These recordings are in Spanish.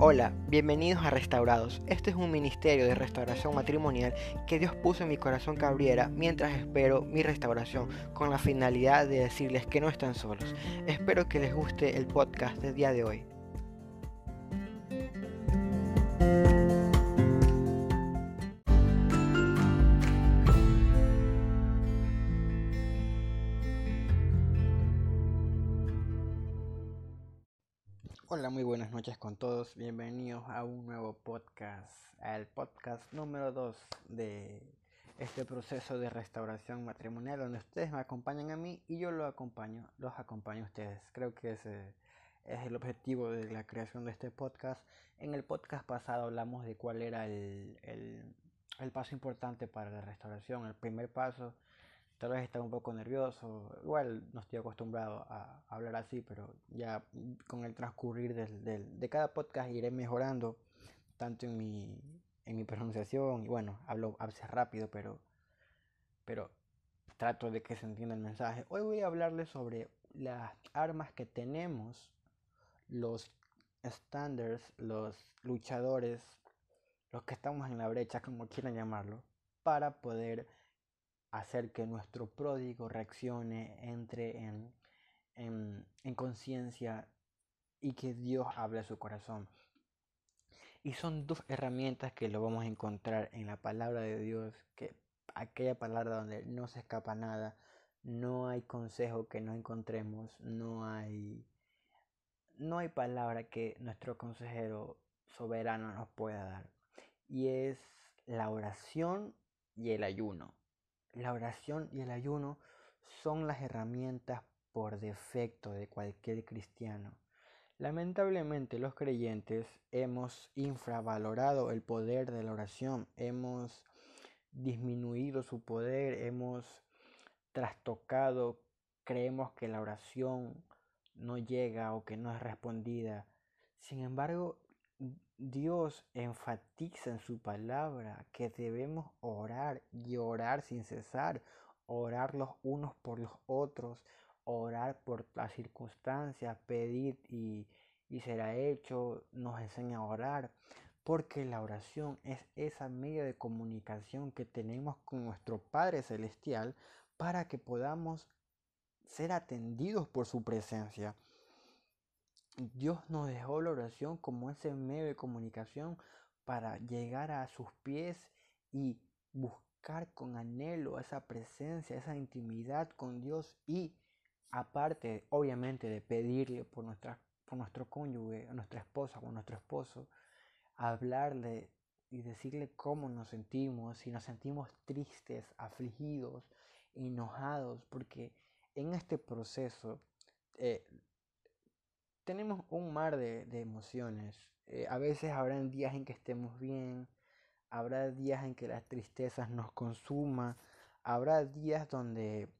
Hola, bienvenidos a Restaurados. Este es un ministerio de restauración matrimonial que Dios puso en mi corazón que abriera mientras espero mi restauración con la finalidad de decirles que no están solos. Espero que les guste el podcast del día de hoy. Hola, muy buenas noches con todos. Bienvenidos a un nuevo podcast, al podcast número 2 de este proceso de restauración matrimonial, donde ustedes me acompañan a mí y yo lo acompaño, los acompaño a ustedes. Creo que ese es el objetivo de la creación de este podcast. En el podcast pasado hablamos de cuál era el, el, el paso importante para la restauración, el primer paso Tal vez estaba un poco nervioso, igual no estoy acostumbrado a hablar así, pero ya con el transcurrir del, del, de cada podcast iré mejorando, tanto en mi, en mi pronunciación, y bueno, hablo a veces rápido, pero, pero trato de que se entienda el mensaje. Hoy voy a hablarles sobre las armas que tenemos, los standards, los luchadores, los que estamos en la brecha, como quieran llamarlo, para poder hacer que nuestro pródigo reaccione, entre en, en, en conciencia y que Dios hable a su corazón. Y son dos herramientas que lo vamos a encontrar en la palabra de Dios, que aquella palabra donde no se escapa nada, no hay consejo que no encontremos, no hay no hay palabra que nuestro consejero soberano nos pueda dar. Y es la oración y el ayuno. La oración y el ayuno son las herramientas por defecto de cualquier cristiano. Lamentablemente los creyentes hemos infravalorado el poder de la oración, hemos disminuido su poder, hemos trastocado, creemos que la oración no llega o que no es respondida. Sin embargo, Dios enfatiza en su palabra que debemos orar y orar sin cesar, orar los unos por los otros, orar por las circunstancias, pedir y, y será hecho, nos enseña a orar, porque la oración es esa medio de comunicación que tenemos con nuestro Padre Celestial para que podamos ser atendidos por su presencia. Dios nos dejó la oración como ese medio de comunicación para llegar a sus pies y buscar con anhelo esa presencia, esa intimidad con Dios y aparte obviamente de pedirle por, nuestra, por nuestro cónyuge, a nuestra esposa o nuestro esposo, hablarle y decirle cómo nos sentimos, si nos sentimos tristes, afligidos, enojados, porque en este proceso eh, tenemos un mar de, de emociones. Eh, a veces habrá días en que estemos bien, habrá días en que las tristezas nos consuma, habrá días donde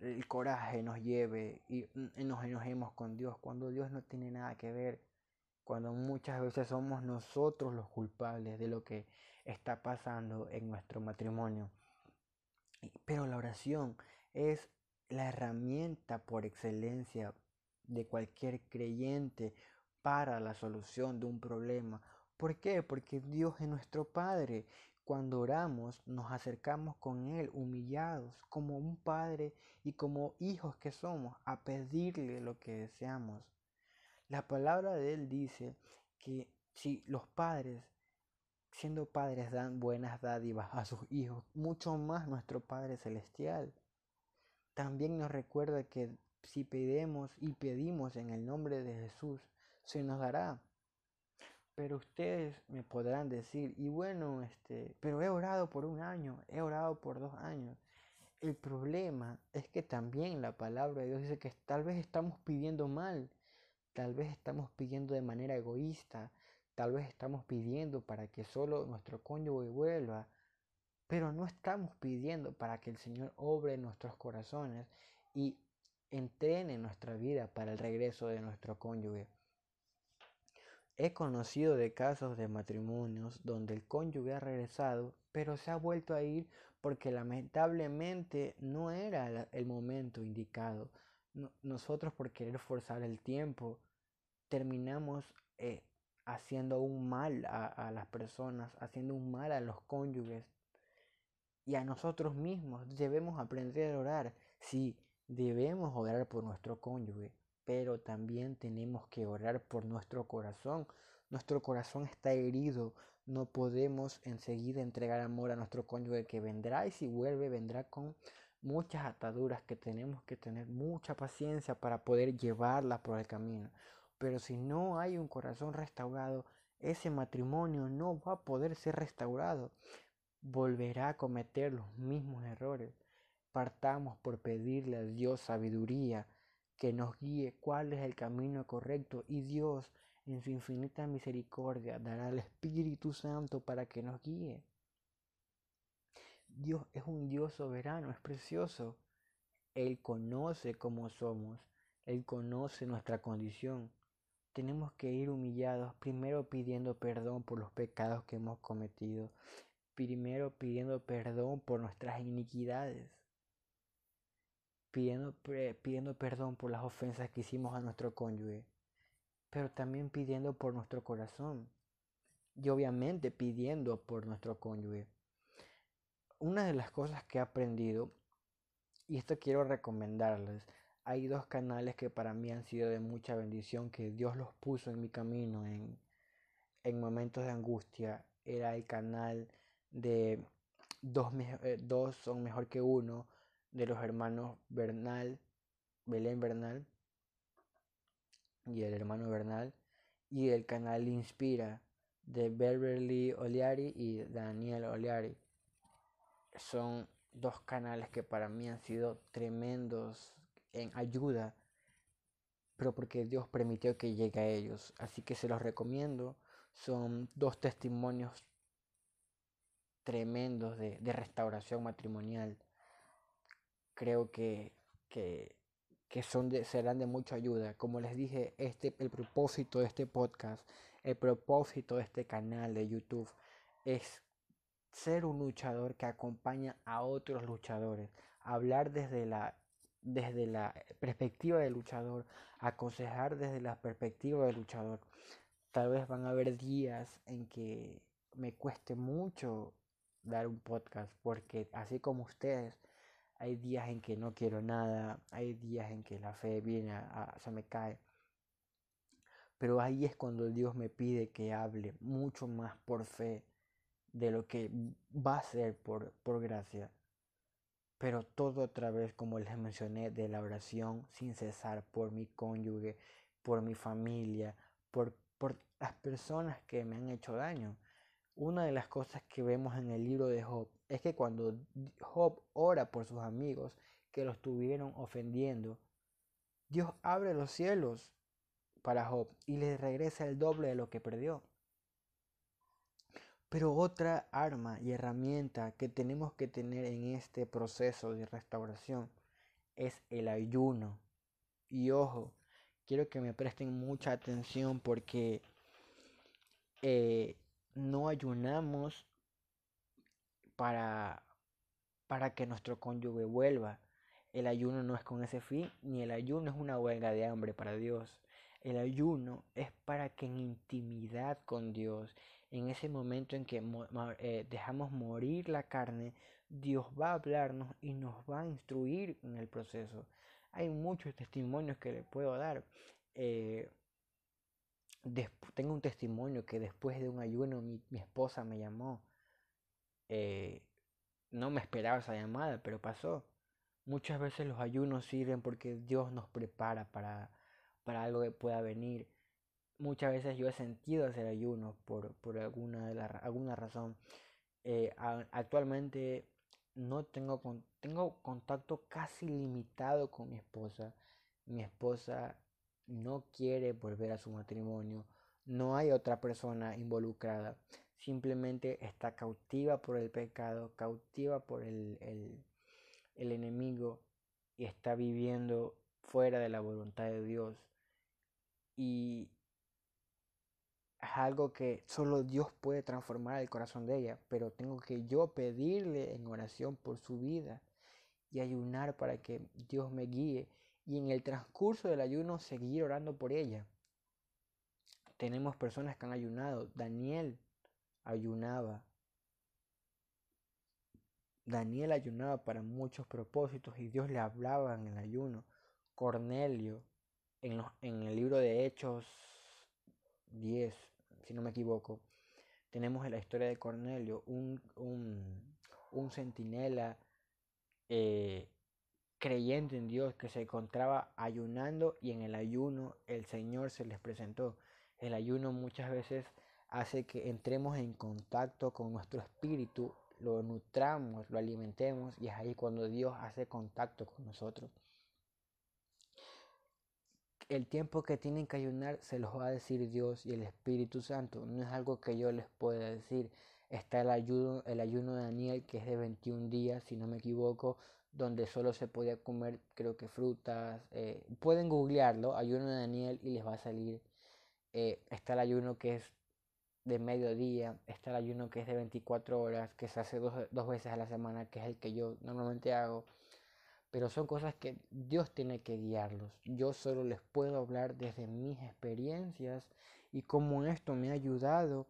el coraje nos lleve y, y nos enojemos con Dios, cuando Dios no tiene nada que ver, cuando muchas veces somos nosotros los culpables de lo que está pasando en nuestro matrimonio. Pero la oración es la herramienta por excelencia de cualquier creyente para la solución de un problema. ¿Por qué? Porque Dios es nuestro Padre. Cuando oramos nos acercamos con Él humillados como un Padre y como hijos que somos a pedirle lo que deseamos. La palabra de Él dice que si los padres, siendo padres, dan buenas dádivas a sus hijos, mucho más nuestro Padre Celestial. También nos recuerda que si pedimos y pedimos en el nombre de Jesús, se nos dará. Pero ustedes me podrán decir, y bueno, este, pero he orado por un año, he orado por dos años. El problema es que también la palabra de Dios dice que tal vez estamos pidiendo mal, tal vez estamos pidiendo de manera egoísta, tal vez estamos pidiendo para que solo nuestro cónyuge vuelva, pero no estamos pidiendo para que el Señor obre nuestros corazones y entrene nuestra vida para el regreso de nuestro cónyuge. He conocido de casos de matrimonios donde el cónyuge ha regresado, pero se ha vuelto a ir porque lamentablemente no era el momento indicado. nosotros por querer forzar el tiempo terminamos eh, haciendo un mal a, a las personas, haciendo un mal a los cónyuges y a nosotros mismos. Debemos aprender a orar. Sí, debemos orar por nuestro cónyuge, pero también tenemos que orar por nuestro corazón. Nuestro corazón está herido, no podemos enseguida entregar amor a nuestro cónyuge que vendrá y si vuelve vendrá con muchas ataduras que tenemos que tener mucha paciencia para poder llevarla por el camino. Pero si no hay un corazón restaurado, ese matrimonio no va a poder ser restaurado. Volverá a cometer los mismos errores. Partamos por pedirle a Dios sabiduría, que nos guíe cuál es el camino correcto y Dios en su infinita misericordia dará el Espíritu Santo para que nos guíe. Dios es un Dios soberano, es precioso. Él conoce cómo somos, Él conoce nuestra condición. Tenemos que ir humillados, primero pidiendo perdón por los pecados que hemos cometido, primero pidiendo perdón por nuestras iniquidades, pidiendo, pidiendo perdón por las ofensas que hicimos a nuestro cónyuge, pero también pidiendo por nuestro corazón y obviamente pidiendo por nuestro cónyuge una de las cosas que he aprendido, y esto quiero recomendarles, hay dos canales que para mí han sido de mucha bendición, que Dios los puso en mi camino en, en momentos de angustia. Era el canal de dos, eh, dos son mejor que uno, de los hermanos Bernal, Belén Bernal y el hermano Bernal, y el canal Inspira de Beverly Oliari y Daniel Oliari son dos canales que para mí han sido tremendos en ayuda, pero porque Dios permitió que llegue a ellos. Así que se los recomiendo. Son dos testimonios tremendos de, restauración matrimonial. Creo que, que, son de, serán de mucha ayuda. Como les dije, este, el propósito de este podcast, el propósito de este canal de YouTube es ser un luchador que acompaña a otros luchadores, hablar desde la, desde la perspectiva del luchador, aconsejar desde la perspectiva del luchador. Tal vez van a haber días en que me cueste mucho dar un podcast, porque así como ustedes, hay días en que no quiero nada, hay días en que la fe viene a, se me cae. Pero ahí es cuando Dios me pide que hable mucho más por fe, de lo que va a ser por, por gracia. Pero todo otra vez, como les mencioné, de la oración sin cesar por mi cónyuge, por mi familia, por, por las personas que me han hecho daño. Una de las cosas que vemos en el libro de Job es que cuando Job ora por sus amigos que lo estuvieron ofendiendo, Dios abre los cielos para Job y le regresa el doble de lo que perdió. Pero otra arma y herramienta que tenemos que tener en este proceso de restauración es el ayuno. Y ojo, quiero que me presten mucha atención porque eh, no ayunamos para, para que nuestro cónyuge vuelva. El ayuno no es con ese fin, ni el ayuno es una huelga de hambre para Dios. El ayuno es para que en intimidad con Dios en ese momento en que eh, dejamos morir la carne, Dios va a hablarnos y nos va a instruir en el proceso. Hay muchos testimonios que le puedo dar. Eh, tengo un testimonio que después de un ayuno mi, esposa me llamó. Eh, no me esperaba esa llamada, pero pasó. Muchas veces los ayunos sirven porque Dios nos prepara para, para algo que pueda venir muchas veces yo he sentido hacer ayuno por, por alguna, la, alguna razón. Eh, actualmente no tengo, tengo contacto casi limitado con mi esposa. Mi esposa no quiere volver a su matrimonio. No hay otra persona involucrada. Simplemente está cautiva por el pecado, cautiva por el, el, el enemigo y está viviendo fuera de la voluntad de Dios. Y es algo que solo Dios puede transformar el corazón de ella, pero tengo que yo pedirle en oración por su vida y ayunar para que Dios me guíe y en el transcurso del ayuno seguir orando por ella. tenemos personas que han ayunado. Daniel ayunaba. Daniel ayunaba para muchos propósitos y Dios le hablaba en el ayuno. Cornelio, en, en el libro de Hechos 10, si no me equivoco, tenemos la historia de Cornelio, un, un, un centinela eh, creyente en Dios que se encontraba ayunando y en el ayuno el Señor se les presentó. El ayuno muchas veces hace que entremos en contacto con nuestro espíritu, lo nutramos, lo alimentemos y es ahí cuando Dios hace contacto con nosotros. El tiempo que tienen que ayunar se los va a decir Dios y el Espíritu Santo. No es algo que yo les pueda decir. Está el ayuno, el ayuno de Daniel que es de 21 días, si no me equivoco, donde solo se podía comer, creo que frutas. Eh, pueden googlearlo, ayuno de Daniel, y les va a salir. Eh, está el ayuno que es de mediodía, está el ayuno que es de 24 horas, que se hace dos, dos veces a la semana, que es el que yo normalmente hago. Pero son cosas que Dios tiene que guiarlos. Yo solo les puedo hablar desde mis experiencias y cómo esto me ha ayudado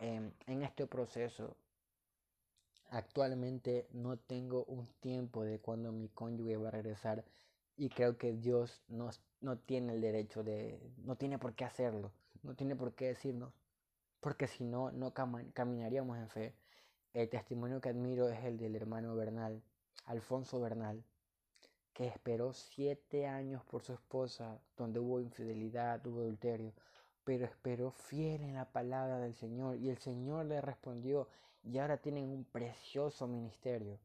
en este proceso. Actualmente no tengo un tiempo de cuando mi cónyuge va a regresar y creo que Dios no, no tiene el derecho de, no tiene por qué hacerlo, no tiene por qué decirnos, porque si no, no caminaríamos en fe. El testimonio que admiro es el del hermano Bernal, Alfonso Bernal, que esperó siete años por su esposa, donde hubo infidelidad, hubo adulterio, pero esperó fiel en la palabra del Señor y el Señor le respondió y ahora tienen un precioso ministerio.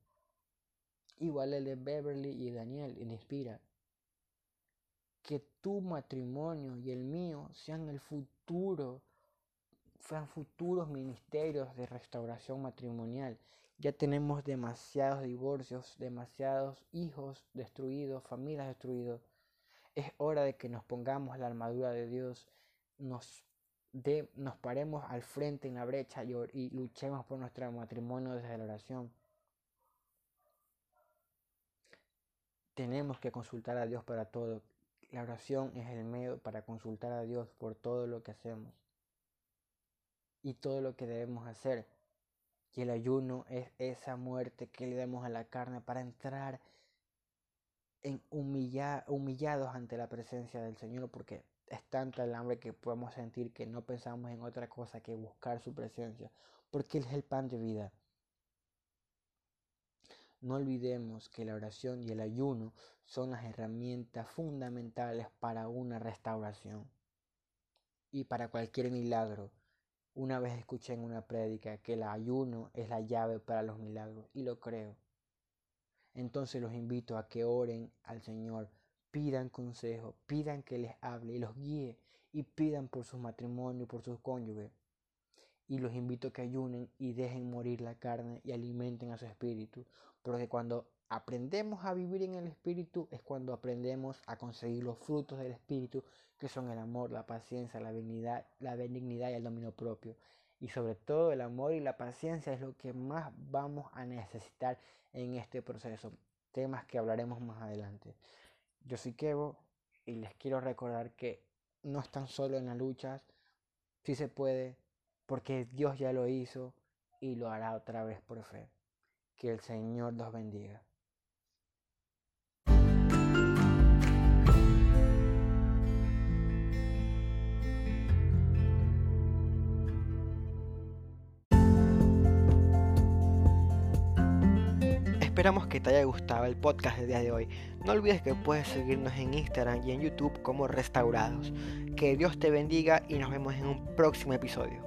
Igual el de Beverly y Daniel, inspira. Que tu matrimonio y el mío sean el futuro, sean futuros ministerios de restauración matrimonial. Ya tenemos demasiados divorcios, demasiados hijos destruidos, familias destruidas. Es hora de que nos pongamos la armadura de Dios, nos de nos paremos al frente en la brecha y, luchemos por nuestro matrimonio desde la oración. Tenemos que consultar a Dios para todo. La oración es el medio para consultar a Dios por todo lo que hacemos y todo lo que debemos hacer. Y el ayuno es esa muerte que le damos a la carne para entrar en humillados ante la presencia del Señor, porque es tanta el hambre que podemos sentir que no pensamos en otra cosa que buscar su presencia, porque Él es el pan de vida. No olvidemos que la oración y el ayuno son las herramientas fundamentales para una restauración y para cualquier milagro. Una vez escuché en una prédica que el ayuno es la llave para los milagros y lo creo. Entonces los invito a que oren al Señor pidan consejo, pidan que les hable y los guíe y pidan por su matrimonio, por sus cónyuges. Y los invito a que ayunen y dejen morir la carne y alimenten a su espíritu, porque cuando aprendemos a vivir en el espíritu es cuando aprendemos a conseguir los frutos del espíritu, que son el amor, la paciencia, la benignidad, la benignidad y el dominio propio. Y sobre todo el amor y la paciencia es lo que más vamos a necesitar en este proceso, temas que hablaremos más adelante. Yo soy Kevo y les quiero recordar que no están solo en las luchas, sí se puede, porque Dios ya lo hizo y lo hará otra vez por fe. Que el Señor los bendiga. Esperamos que te haya gustado el podcast del día de hoy. No olvides que puedes seguirnos en Instagram y en YouTube como Restaurados. Que Dios te bendiga y nos vemos en un próximo episodio.